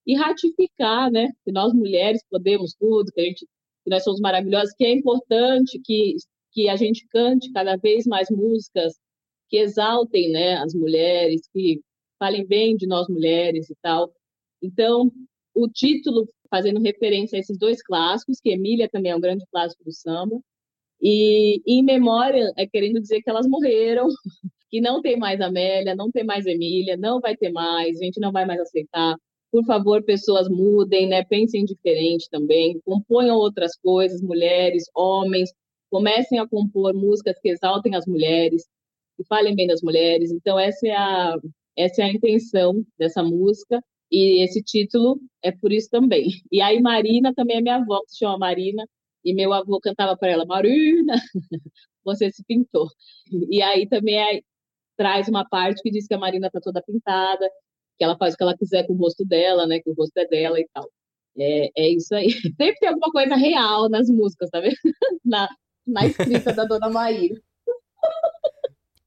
e ratificar, né? Que nós mulheres podemos tudo, que, a gente, que nós somos maravilhosas, que é importante que, que a gente cante cada vez mais músicas que exaltem né, as mulheres, que falem bem de nós mulheres e tal. Então, o título fazendo referência a esses dois clássicos, que Emília também é um grande clássico do samba, e em memória é querendo dizer que elas morreram, que não tem mais Amélia, não tem mais Emília, não vai ter mais, a gente não vai mais aceitar. Por favor, pessoas mudem, né? Pensem diferente também, componham outras coisas, mulheres, homens, comecem a compor músicas que exaltem as mulheres, que falem bem das mulheres. Então essa é a essa é a intenção dessa música e esse título é por isso também. E aí Marina também é minha avó, que se chama Marina, e meu avô cantava para ela, Marina, você se pintou. E aí também é, traz uma parte que diz que a Marina está toda pintada, que ela faz o que ela quiser com o rosto dela, né? Que o rosto é dela e tal. É, é isso aí. Sempre tem alguma coisa real nas músicas, tá vendo? Na, na escrita da Dona Maíra.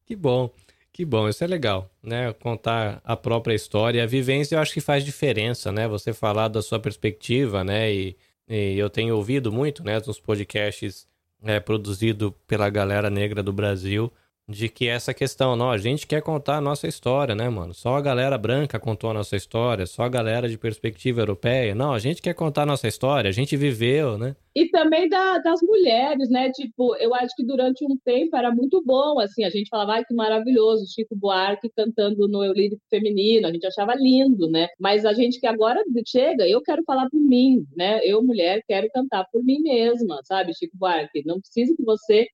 Que bom. Que bom, isso é legal, né? Contar a própria história, a vivência, eu acho que faz diferença, né? Você falar da sua perspectiva, né? E e eu tenho ouvido muito, né, nos podcasts é, produzido pela galera negra do Brasil, de que essa questão, não, a gente quer contar a nossa história, né, mano? Só a galera branca contou a nossa história, só a galera de perspectiva europeia. Não, a gente quer contar a nossa história, a gente viveu, né? E também da, das mulheres, né? Tipo, eu acho que durante um tempo era muito bom, assim, a gente falava, que maravilhoso, Chico Buarque cantando no Eu Lírico Feminino, a gente achava lindo, né? Mas a gente que agora chega, eu quero falar por mim, né? Eu, mulher, quero cantar por mim mesma, sabe, Chico Buarque? Não precisa que você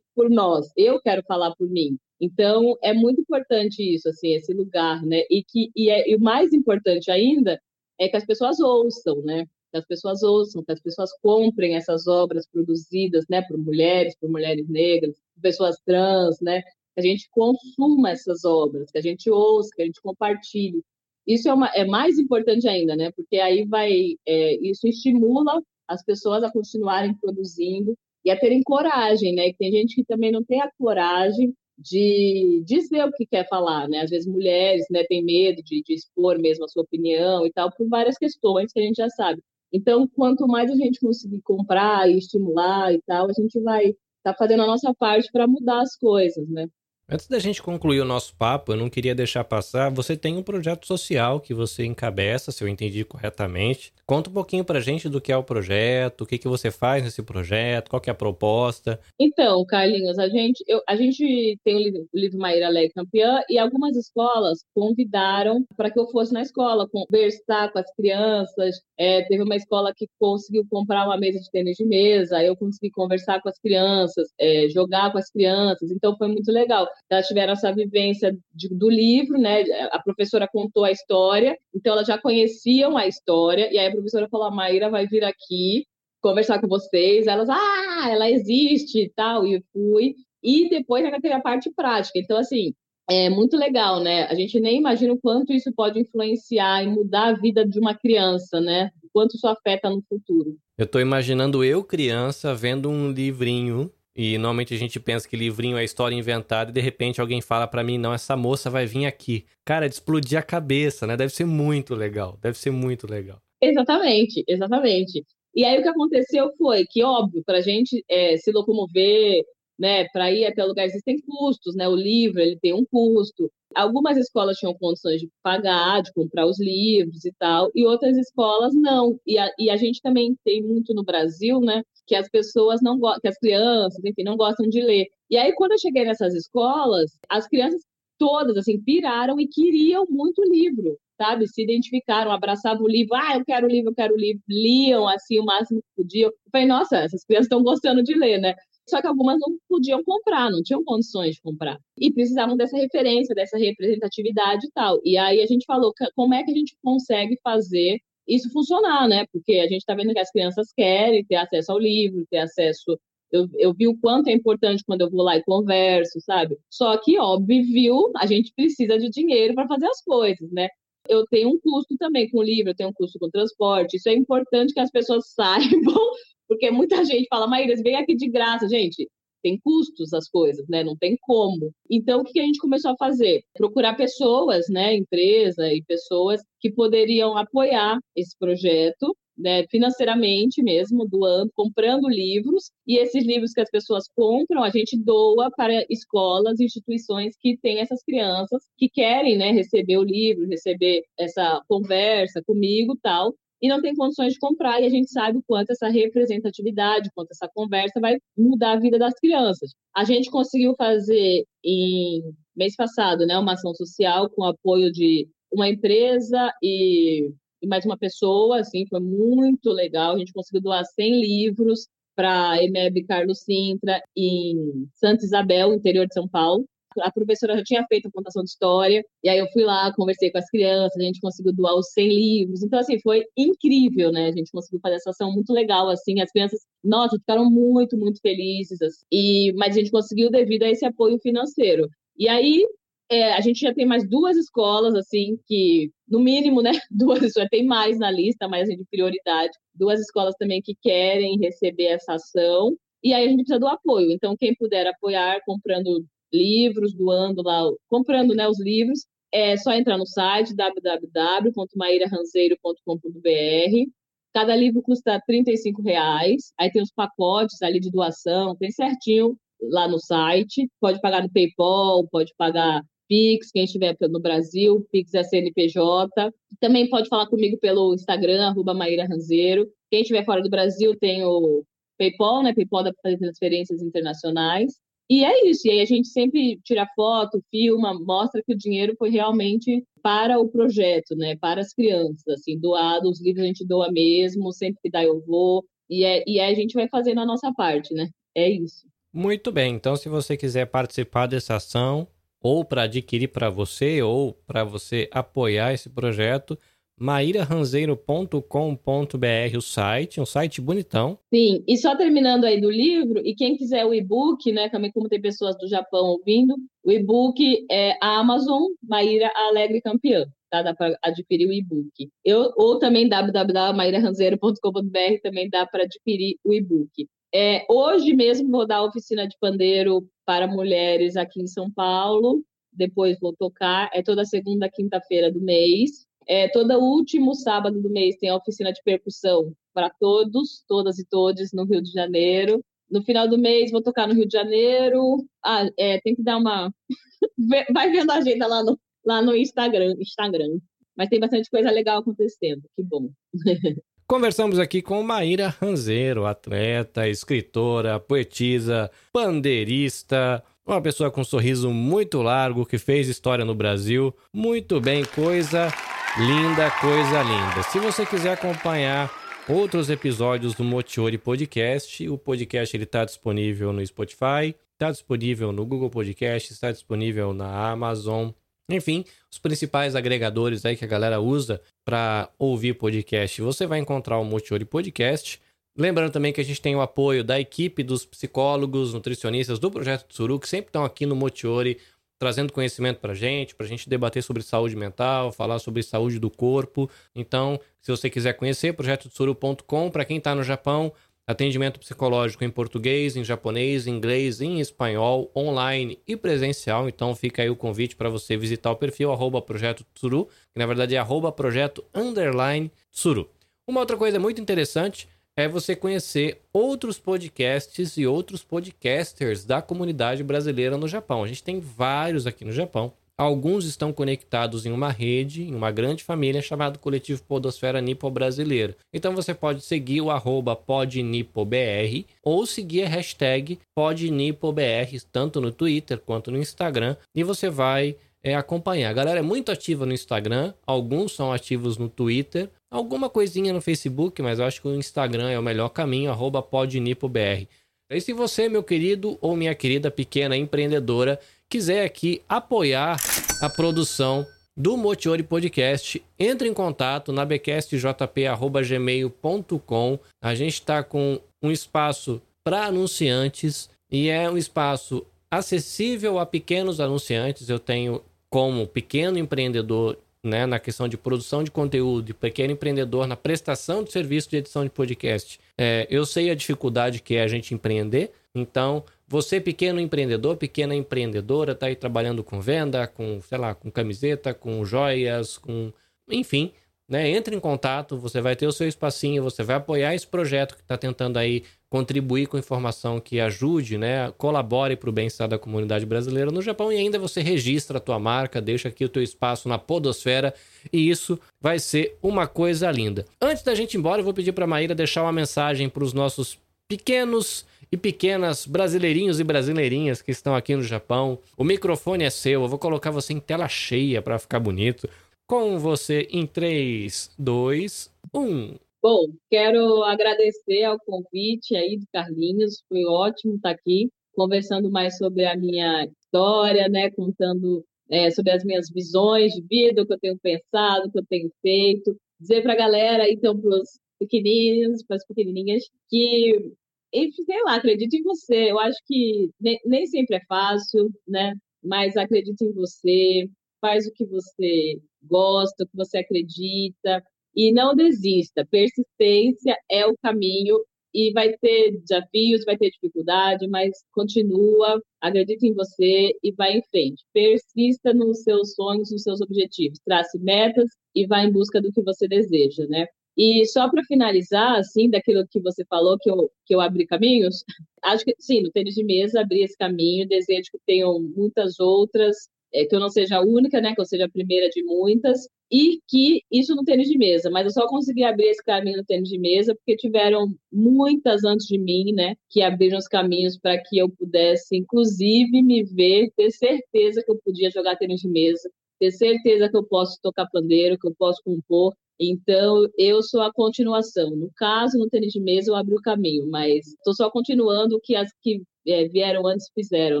por nós, eu quero falar por mim. Então, é muito importante isso, assim, esse lugar, né? E, que, e, é, e o mais importante ainda é que as pessoas ouçam, né? Que as pessoas ouçam, que as pessoas comprem essas obras produzidas, né, por mulheres, por mulheres negras, por pessoas trans, né? Que a gente consuma essas obras, que a gente ouça, que a gente compartilhe. Isso é, uma, é mais importante ainda, né? Porque aí vai, é, isso estimula as pessoas a continuarem produzindo e a terem coragem, né? tem gente que também não tem a coragem de dizer o que quer falar, né? Às vezes mulheres, né, têm medo de, de expor mesmo a sua opinião e tal, por várias questões que a gente já sabe. Então, quanto mais a gente conseguir comprar e estimular e tal, a gente vai estar tá fazendo a nossa parte para mudar as coisas, né? Antes da gente concluir o nosso papo, eu não queria deixar passar. Você tem um projeto social que você encabeça, se eu entendi corretamente. Conta um pouquinho pra gente do que é o projeto, o que, que você faz nesse projeto, qual que é a proposta. Então, Carlinhos, a gente, eu, a gente tem o livro, o livro Maíra Leg Campeã e algumas escolas convidaram para que eu fosse na escola conversar com as crianças. É, teve uma escola que conseguiu comprar uma mesa de tênis de mesa, eu consegui conversar com as crianças, é, jogar com as crianças, então foi muito legal elas tiveram essa vivência de, do livro, né? A professora contou a história, então elas já conheciam a história, e aí a professora falou: a Maíra vai vir aqui conversar com vocês. Elas, ah, ela existe e tal, e fui. E depois ainda teve a parte prática. Então, assim, é muito legal, né? A gente nem imagina o quanto isso pode influenciar e mudar a vida de uma criança, né? O quanto isso afeta no futuro. Eu tô imaginando eu, criança, vendo um livrinho e normalmente a gente pensa que livrinho é história inventada e de repente alguém fala para mim, não, essa moça vai vir aqui. Cara, de explodir a cabeça, né? Deve ser muito legal. Deve ser muito legal. Exatamente, exatamente. E aí o que aconteceu foi que, óbvio, para gente é, se locomover, né, para ir até lugares, existem custos, né? O livro ele tem um custo. Algumas escolas tinham condições de pagar, de comprar os livros e tal, e outras escolas não. E a, e a gente também tem muito no Brasil, né? Que as pessoas não gostam, que as crianças, enfim, não gostam de ler. E aí, quando eu cheguei nessas escolas, as crianças todas, assim, piraram e queriam muito livro, sabe? Se identificaram, abraçavam o livro, ah, eu quero o livro, eu quero o livro, liam, assim, o máximo que podiam. Eu falei, nossa, essas crianças estão gostando de ler, né? Só que algumas não podiam comprar, não tinham condições de comprar. E precisavam dessa referência, dessa representatividade e tal. E aí a gente falou como é que a gente consegue fazer isso funcionar, né? Porque a gente está vendo que as crianças querem ter acesso ao livro, ter acesso. Eu, eu vi o quanto é importante quando eu vou lá e converso, sabe? Só que, óbvio, a gente precisa de dinheiro para fazer as coisas, né? eu tenho um custo também com o livro, eu tenho um custo com o transporte. Isso é importante que as pessoas saibam porque muita gente fala, Maíra, vem aqui de graça. Gente, tem custos as coisas, né? Não tem como. Então, o que a gente começou a fazer? Procurar pessoas, né? Empresa e pessoas que poderiam apoiar esse projeto. Né, financeiramente mesmo, doando, comprando livros, e esses livros que as pessoas compram, a gente doa para escolas, instituições que têm essas crianças que querem né, receber o livro, receber essa conversa comigo tal, e não tem condições de comprar, e a gente sabe o quanto essa representatividade, quanto essa conversa vai mudar a vida das crianças. A gente conseguiu fazer em mês passado, né, uma ação social com apoio de uma empresa e, e mais uma pessoa, assim, foi muito legal. A gente conseguiu doar 100 livros para a EMEB Carlos Sintra em Santa Isabel, interior de São Paulo a professora já tinha feito a contação de história, e aí eu fui lá, conversei com as crianças, a gente conseguiu doar os 100 livros. Então, assim, foi incrível, né? A gente conseguiu fazer essa ação muito legal, assim. As crianças, nossa, ficaram muito, muito felizes. Assim, e, mas a gente conseguiu devido a esse apoio financeiro. E aí, é, a gente já tem mais duas escolas, assim, que, no mínimo, né? Duas, já tem mais na lista, mas de prioridade. Duas escolas também que querem receber essa ação. E aí a gente precisa do apoio. Então, quem puder apoiar comprando livros, doando lá, comprando né, os livros. É só entrar no site www.mairaranzeiro.com.br. Cada livro custa R$ reais. Aí tem os pacotes ali de doação, tem certinho lá no site, pode pagar no PayPal, pode pagar Pix, quem estiver no Brasil, Pix é CNPJ. Também pode falar comigo pelo Instagram, arroba Maíra Ranzeiro. Quem estiver fora do Brasil tem o PayPal, né? PayPal dá para fazer transferências internacionais. E é isso. E aí a gente sempre tira foto, filma, mostra que o dinheiro foi realmente para o projeto, né? Para as crianças, assim, doado. Os livros a gente doa mesmo, sempre que dá eu vou. E, é, e aí a gente vai fazendo a nossa parte, né? É isso. Muito bem. Então, se você quiser participar dessa ação, ou para adquirir para você, ou para você apoiar esse projeto, mairaranzeiro.com.br o site, um site bonitão. Sim, e só terminando aí do livro, e quem quiser o e-book, né, também como tem pessoas do Japão ouvindo, o e-book é a Amazon Maíra Alegre Campeã. Tá? Dá para adquirir o e-book. Eu, ou também www.mairaranzeiro.com.br também dá para adquirir o e-book. É, hoje mesmo vou dar oficina de pandeiro para mulheres aqui em São Paulo. Depois vou tocar. É toda segunda, quinta-feira do mês. É, todo último sábado do mês tem a oficina de percussão para todos, todas e todos no Rio de Janeiro. No final do mês vou tocar no Rio de Janeiro. Ah, é, tem que dar uma. Vai vendo a agenda lá no, lá no Instagram, Instagram. Mas tem bastante coisa legal acontecendo. Que bom. Conversamos aqui com Maíra Ranzeiro, atleta, escritora, poetisa, pandeirista, uma pessoa com um sorriso muito largo que fez história no Brasil. Muito bem, coisa linda, coisa linda. Se você quiser acompanhar outros episódios do Motiori Podcast, o podcast ele está disponível no Spotify, está disponível no Google Podcast, está disponível na Amazon, enfim, os principais agregadores aí que a galera usa para ouvir podcast. Você vai encontrar o Motiori Podcast. Lembrando também que a gente tem o apoio da equipe dos psicólogos, nutricionistas do Projeto Tsuru, que sempre estão aqui no Motiori trazendo conhecimento para gente, para gente debater sobre saúde mental, falar sobre saúde do corpo. Então, se você quiser conhecer, projetotsuru.com. Para quem está no Japão, Atendimento psicológico em português, em japonês, em inglês, em espanhol, online e presencial. Então fica aí o convite para você visitar o perfil arroba Projeto Tsuru, que na verdade é arroba Projeto Underline Tsuru. Uma outra coisa muito interessante é você conhecer outros podcasts e outros podcasters da comunidade brasileira no Japão. A gente tem vários aqui no Japão. Alguns estão conectados em uma rede, em uma grande família chamada Coletivo Podosfera Nipo Brasileira. Então você pode seguir o arroba podnipobr ou seguir a hashtag podnipobr, tanto no Twitter quanto no Instagram, e você vai é, acompanhar. A galera é muito ativa no Instagram, alguns são ativos no Twitter, alguma coisinha no Facebook, mas eu acho que o Instagram é o melhor caminho, arroba podnipobr. E se você, meu querido ou minha querida pequena empreendedora, quiser aqui apoiar a produção do Motiori Podcast, entre em contato na bcastjp.gmail.com. A gente está com um espaço para anunciantes e é um espaço acessível a pequenos anunciantes. Eu tenho como pequeno empreendedor né, na questão de produção de conteúdo, pequeno empreendedor na prestação de serviço de edição de podcast. É, eu sei a dificuldade que é a gente empreender, então você, pequeno empreendedor, pequena empreendedora, está aí trabalhando com venda, com, sei lá, com camiseta, com joias, com. Enfim, né? Entre em contato, você vai ter o seu espacinho, você vai apoiar esse projeto que está tentando aí contribuir com informação que ajude, né? Colabore para o bem-estar da comunidade brasileira no Japão e ainda você registra a tua marca, deixa aqui o teu espaço na podosfera e isso vai ser uma coisa linda. Antes da gente ir embora, eu vou pedir para a Maíra deixar uma mensagem para os nossos pequenos e pequenas brasileirinhos e brasileirinhas que estão aqui no Japão. O microfone é seu, eu vou colocar você em tela cheia para ficar bonito. Com você em 3, 2, 1. Bom, quero agradecer ao convite aí do Carlinhos, foi ótimo estar aqui conversando mais sobre a minha história, né, contando é, sobre as minhas visões de vida, o que eu tenho pensado, o que eu tenho feito, dizer para a galera, então, para os pequenininhos, para as pequenininhas, que e sei lá, acredito em você. Eu acho que nem, nem sempre é fácil, né? Mas acredito em você, faz o que você gosta, o que você acredita e não desista. Persistência é o caminho e vai ter desafios, vai ter dificuldade, mas continua, acredita em você e vai em frente. Persista nos seus sonhos, nos seus objetivos, trace metas e vá em busca do que você deseja, né? E só para finalizar, assim, daquilo que você falou, que eu, que eu abri caminhos, acho que sim, no tênis de mesa abri esse caminho, desejo que tenham muitas outras, é, que eu não seja a única, né, que eu seja a primeira de muitas, e que isso no tênis de mesa, mas eu só consegui abrir esse caminho no tênis de mesa porque tiveram muitas antes de mim, né, que abriram os caminhos para que eu pudesse, inclusive, me ver, ter certeza que eu podia jogar tênis de mesa, ter certeza que eu posso tocar pandeiro, que eu posso compor. Então, eu sou a continuação. No caso, no tênis de mesa, eu abri o caminho, mas estou só continuando o que as que é, vieram antes fizeram,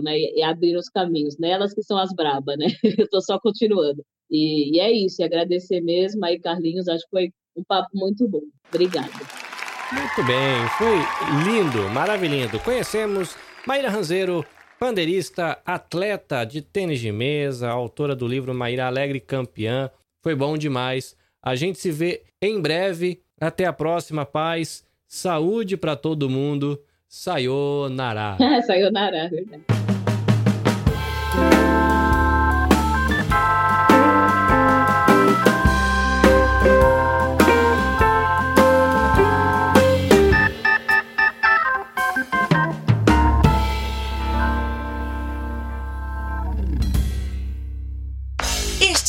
né? E, abriram os caminhos. Né? Que são as brabas, né? Eu estou só continuando. E, e, é isso, e agradecer mesmo aí, Carlinhos. Acho que foi um papo muito bom. Obrigada. Muito bem, foi lindo, maravilhoso. Conhecemos Maíra Ranzeiro, pandeirista, atleta de tênis de mesa, autora do livro Maíra Alegre Campeã. Foi bom demais. A gente se vê em breve. Até a próxima, paz. Saúde para todo mundo. Sayonara. Sayonara, verdade.